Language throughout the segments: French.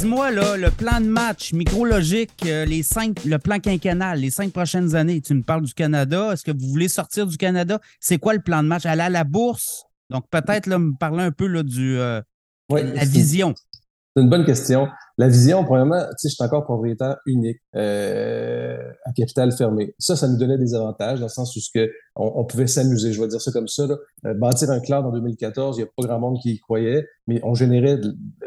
dis-moi, là, le plan de match micrologique, euh, les cinq, le plan quinquennal, les cinq prochaines années, tu me parles du Canada. Est-ce que vous voulez sortir du Canada? C'est quoi le plan de match? Aller à la bourse? Donc, peut-être là, me parler un peu là, du euh, la vision. C'est une bonne question. La vision, premièrement, tu sais, je suis encore propriétaire unique euh, à capital fermé. Ça, ça nous donnait des avantages dans le sens où ce que on, pouvait s'amuser. Je vais dire ça comme ça. Là. Euh, bâtir un cloud en 2014, il n'y a pas grand monde qui y croyait, mais on générait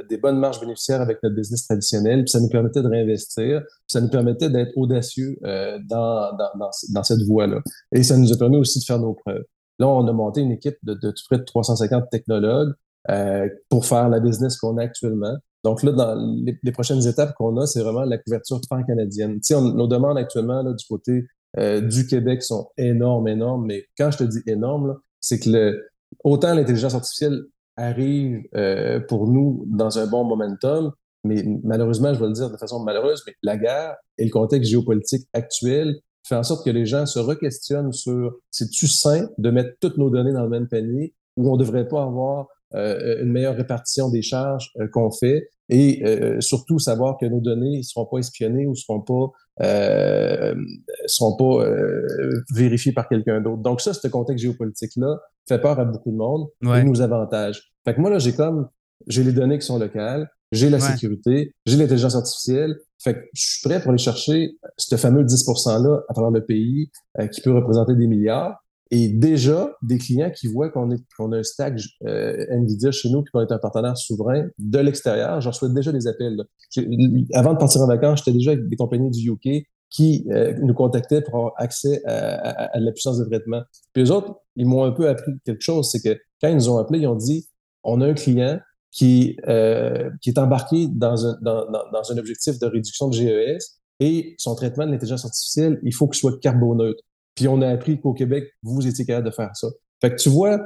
des bonnes marges bénéficiaires avec notre business traditionnel, puis ça nous permettait de réinvestir, puis ça nous permettait d'être audacieux euh, dans, dans, dans, dans, cette voie-là. Et ça nous a permis aussi de faire nos preuves. Là, on a monté une équipe de, de, près de 350 technologues euh, pour faire la business qu'on a actuellement. Donc là, dans les, prochaines étapes qu'on a, c'est vraiment la couverture pan-canadienne. Tu sais, nos demandes actuellement là, du côté euh, du Québec sont énormes, énormes, mais quand je te dis énorme, c'est que le, autant l'intelligence artificielle arrive euh, pour nous dans un bon momentum, mais malheureusement, je vais le dire de façon malheureuse, mais la guerre et le contexte géopolitique actuel fait en sorte que les gens se requestionnent sur c'est-tu sain de mettre toutes nos données dans le même panier ou on ne devrait pas avoir une meilleure répartition des charges euh, qu'on fait et euh, surtout savoir que nos données ne seront pas espionnées ou ne seront pas, seront pas vérifiées par quelqu'un d'autre. Donc ça, ce contexte géopolitique-là fait peur à beaucoup de monde et nous avantage. Fait que moi, là, j'ai comme, j'ai les données qui sont locales, j'ai la sécurité, j'ai l'intelligence artificielle. Fait que je suis prêt pour aller chercher ce fameux 10 %-là à travers le pays qui peut représenter des milliards. Et déjà, des clients qui voient qu'on a un stack euh, NVIDIA chez nous puis qu'on est un partenaire souverain de l'extérieur, j'en reçois déjà des appels. Avant de partir en vacances, j'étais déjà avec des compagnies du UK qui euh, nous contactaient pour avoir accès à, la puissance de traitement. Puis eux autres, ils m'ont un peu appris quelque chose, c'est que quand ils nous ont appelé, ils ont dit, on a un client qui, euh, est embarqué dans un, dans un objectif de réduction de GES et son traitement de l'intelligence artificielle, il faut qu'il soit carboneutre. Puis on a appris qu'au Québec, vous étiez capable de faire ça. Fait que tu vois,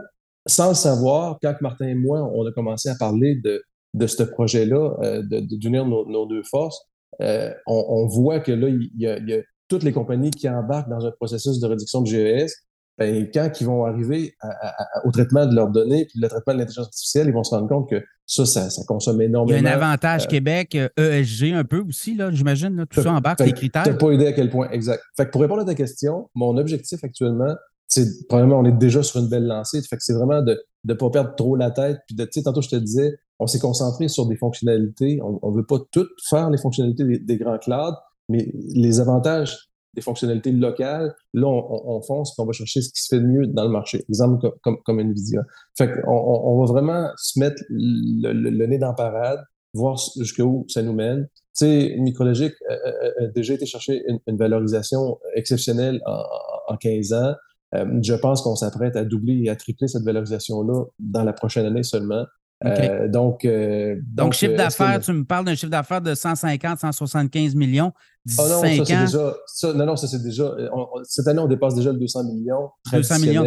sans le savoir, quand Martin et moi, on a commencé à parler de, de ce projet-là, euh, d'unir nos, nos, deux forces, euh, on, on, voit que là, il y, y, a, toutes les compagnies qui embarquent dans un processus de réduction de GES. Ben, quand ils vont arriver au traitement de leurs données, puis le traitement de l'intelligence artificielle, ils vont se rendre compte que ça, ça, ça consomme énormément. Il y a un avantage euh, Québec, ESG un peu aussi, là, j'imagine. Tout ça embarque, les critères. Tu pas idée à quel point, exact. Fait que pour répondre à ta question, mon objectif actuellement, c'est probablement on est déjà sur une belle lancée. Fait que c'est vraiment de ne pas perdre trop la tête. Puis de, tu sais, tantôt je te disais, on s'est concentré sur des fonctionnalités. On ne veut pas toutes faire les fonctionnalités des, des grands clouds, mais les avantages des fonctionnalités locales, là, on, on, fonce on va chercher ce qui se fait de mieux dans le marché. Exemple comme, comme, NVIDIA. Fait qu'on on, va vraiment se mettre le, nez dans la parade, voir jusqu'où ça nous mène. Tu sais, Micrologique a, déjà été chercher une, valorisation exceptionnelle en, en 15 ans. Euh, je pense qu'on s'apprête à doubler et à tripler cette valorisation-là dans la prochaine année seulement. Euh, donc, euh, donc, chiffre euh, d'affaires, tu me parles d'un chiffre d'affaires de 150, 175 millions oh non, ça, c'est déjà, ça, non, non, ça c'est déjà. cette année, on dépasse déjà le 200 millions. 200 millions,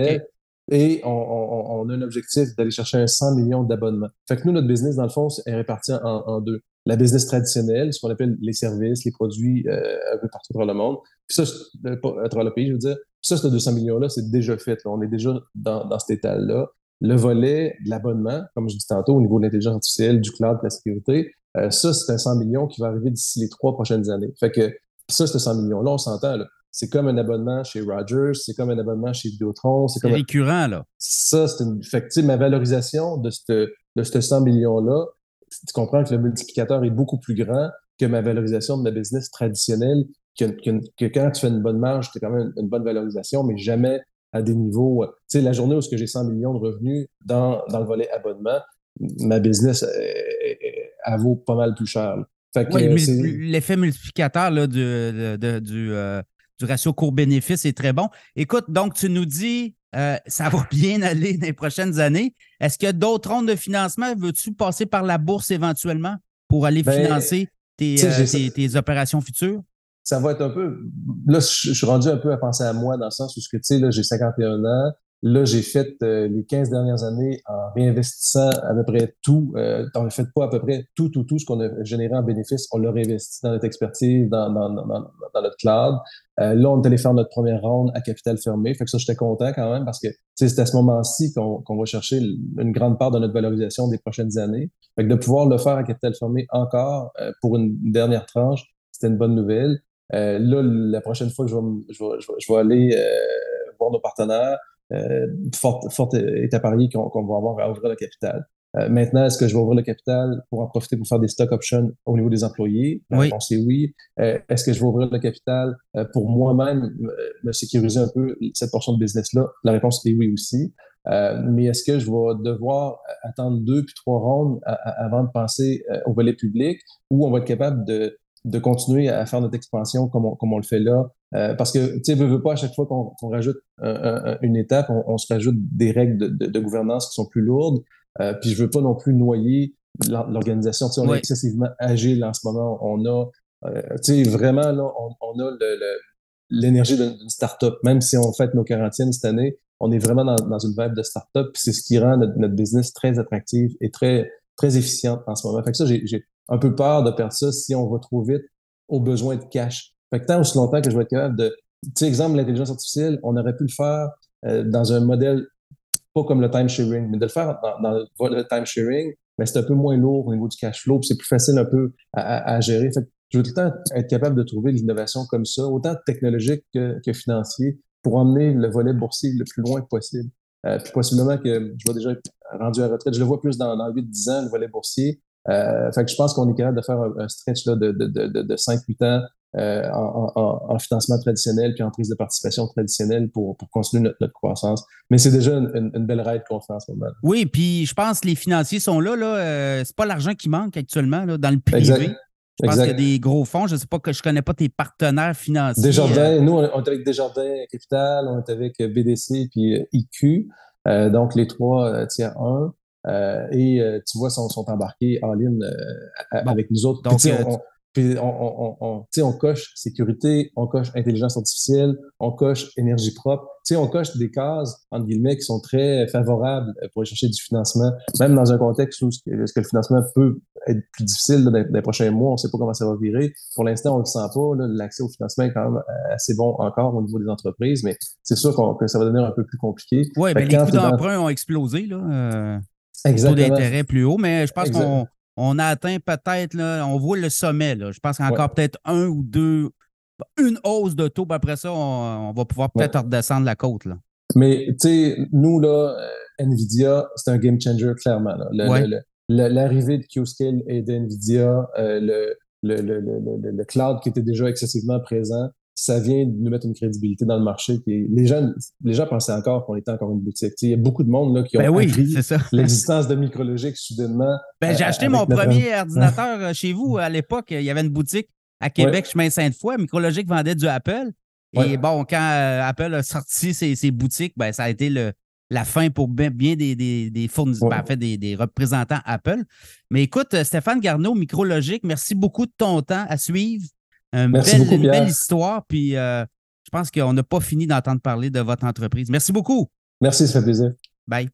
Et on, on, a un objectif d'aller chercher un 100 millions d'abonnements. Fait que nous, notre business, dans le fond, est réparti en, en deux. La business traditionnelle, ce qu'on appelle les services, les produits un peu partout dans le monde. Puis ça, à travers le pays, je veux dire. Puis ça, ce 200 millions-là, c'est déjà fait. Là. On est déjà dans, dans cet état-là le volet de l'abonnement, comme je dis tantôt, au niveau de l'intelligence artificielle, du cloud, de la sécurité, euh, ça, c'est un 100 millions qui va arriver d'ici les trois prochaines années. Fait que ça, c'est 100 millions-là, on s'entend, là. C'est comme un abonnement chez Rogers, c'est comme un abonnement chez Vidéotron. C'est comme récurrent, là. Ça, c'est une. Fait que, ma valorisation de ce de 100 millions-là, tu comprends que le multiplicateur est beaucoup plus grand que ma valorisation de ma business traditionnelle, que, que, quand tu fais une bonne marge, tu as quand même une bonne valorisation, mais jamais à des niveaux. Euh, tu sais, la journée où j'ai 100 millions de revenus dans, dans le volet abonnement, ma business, elle, vaut pas mal plus cher. L'effet multiplicateur là, du, du, euh, du, ratio court-bénéfice est très bon. Écoute, donc tu nous dis euh, ça va bien aller dans les prochaines années. Est-ce qu'il y a d'autres rondes de financement? Veux-tu passer par la bourse éventuellement pour aller ben, financer tes, tes opérations futures? Ça va être un peu. Là, je suis rendu un peu à penser à moi dans le sens où, tu sais, là, j'ai 51 ans. Là, j'ai fait euh, les 15 dernières années en réinvestissant à peu près tout. Euh, on a fait pas à peu près tout, tout, tout ce qu'on a généré en bénéfice. On l'a réinvesti dans notre expertise, dans, notre cloud. Euh, là, on est allé faire notre première ronde à capital fermé. Fait que ça, j'étais content quand même parce que c'est à ce moment-ci qu'on qu'on va chercher une grande part de notre valorisation des prochaines années. Fait que de pouvoir le faire à capital fermé encore euh, pour une dernière tranche, c'était une bonne nouvelle. Euh, là, la prochaine fois que je vais, je vais, je vais, aller voir nos partenaires, euh, forte, forte est à parier qu'on va avoir à ouvrir le capital. Euh, maintenant, est-ce que je vais ouvrir le capital pour en profiter pour faire des stock options au niveau des employés? La oui. réponse est oui. Euh, est-ce que je vais ouvrir le capital euh, pour moi-même me sécuriser un peu cette portion de business-là? La réponse est oui aussi. mais est-ce que je vais devoir attendre deux puis trois rondes avant de penser au volet public ou on va être capable de de continuer à faire notre expansion comme on, comme on le fait là. Euh, parce que, tu sais, veut, veut pas à chaque fois qu'on rajoute une étape, on, se rajoute des règles de, de, gouvernance qui sont plus lourdes. Euh, puis je veux pas non plus noyer l'organisation. Tu sais, on est excessivement agile en ce moment. On a, euh, tu sais, vraiment, là, on, on a l'énergie d'une start-up. Même si on fait nos quarantaines cette année, on est vraiment dans, dans une vibe de start-up. Puis c'est ce qui rend notre, notre, business très attractif et très, très efficiente en ce moment. Fait que ça, j'ai un peu peur de perdre ça si on va trop vite aux besoins de cash. Fait que tant aussi longtemps que je vais être capable de, tu sais, exemple, l'intelligence artificielle, on aurait pu le faire euh, dans un modèle pas comme le time sharing, mais de le faire dans, le time sharing, mais c'est un peu moins lourd au niveau du cash flow, c'est plus facile un peu à, gérer. Fait que je veux tout le temps être capable de trouver l'innovation comme ça, autant technologique que, que financier, pour emmener le volet boursier le plus loin possible. Euh, puis possiblement que je vais déjà rendu à retraite. Je le vois plus dans, dans 8-10 ans, le volet boursier. Euh, fait que je pense qu'on est capable de faire un, stretch là, de, de, de, de 5-8 ans euh, en, en, en, financement traditionnel puis en prise de participation traditionnelle pour, pour continuer notre, notre croissance. Mais c'est déjà une, une, belle ride qu'on fait en ce moment. Oui, puis je pense que les financiers sont là. là euh, c'est pas l'argent qui manque actuellement là, dans le privé. Exact. Je pense qu'il y a des gros fonds. Je ne sais pas que je connais pas tes partenaires financiers. Desjardins, euh. nous, on est avec Desjardins Capital, on est avec BDC puis IQ. Euh, donc, les trois tiers 1. Euh, et euh, tu vois, sont, sont embarqués en ligne euh, avec nous autres. Donc, puis on, on, on, on, coche sécurité, on coche intelligence artificielle, on coche énergie propre. sais, on coche des cases, entre guillemets, qui sont très favorables pour aller chercher du financement, même dans un contexte où ce que, le financement peut être plus difficile dans, les prochains mois, on ne sait pas comment ça va virer. Pour l'instant, on ne le sent pas. L'accès au financement est quand même assez bon encore au niveau des entreprises, mais c'est sûr que ça va devenir un peu plus compliqué. Oui, mais les coûts d'emprunt ont explosé. Là. Taux d'intérêt plus haut, mais je pense qu'on on a atteint peut-être, on voit le sommet. Là. Je pense qu'il y a encore peut-être un ou deux, une hausse de taux, puis après ça, on, va pouvoir peut-être redescendre la côte. Là. Mais tu sais, nous, là, euh, Nvidia, c'est un game changer, clairement. L'arrivée de Q-Scale et d'Nvidia, euh, le, le, le, le, cloud qui était déjà excessivement présent, ça vient de nous mettre une crédibilité dans le marché. les gens, les gens pensaient encore qu'on était encore une boutique. il y a beaucoup de monde là, qui ont ben l'existence de Micrologique soudainement. Ben, j'ai euh, acheté mon premier ordinateur euh, chez vous à l'époque. Il y avait une boutique à Québec, chemin Sainte-Foy. Micrologique vendait du Apple. Et bon, quand euh, Apple a sorti ses, boutiques, ben, ça a été le, la fin pour bien, des, des, fournisseurs, ben, en fait, des, des, représentants Apple. Mais écoute, Stéphane Garneau, Micrologique, merci beaucoup de ton temps à suivre. Une, belle, histoire. Puis euh, je pense qu'on n'a pas fini d'entendre parler de votre entreprise. Merci beaucoup. Merci, ça fait plaisir. Bye.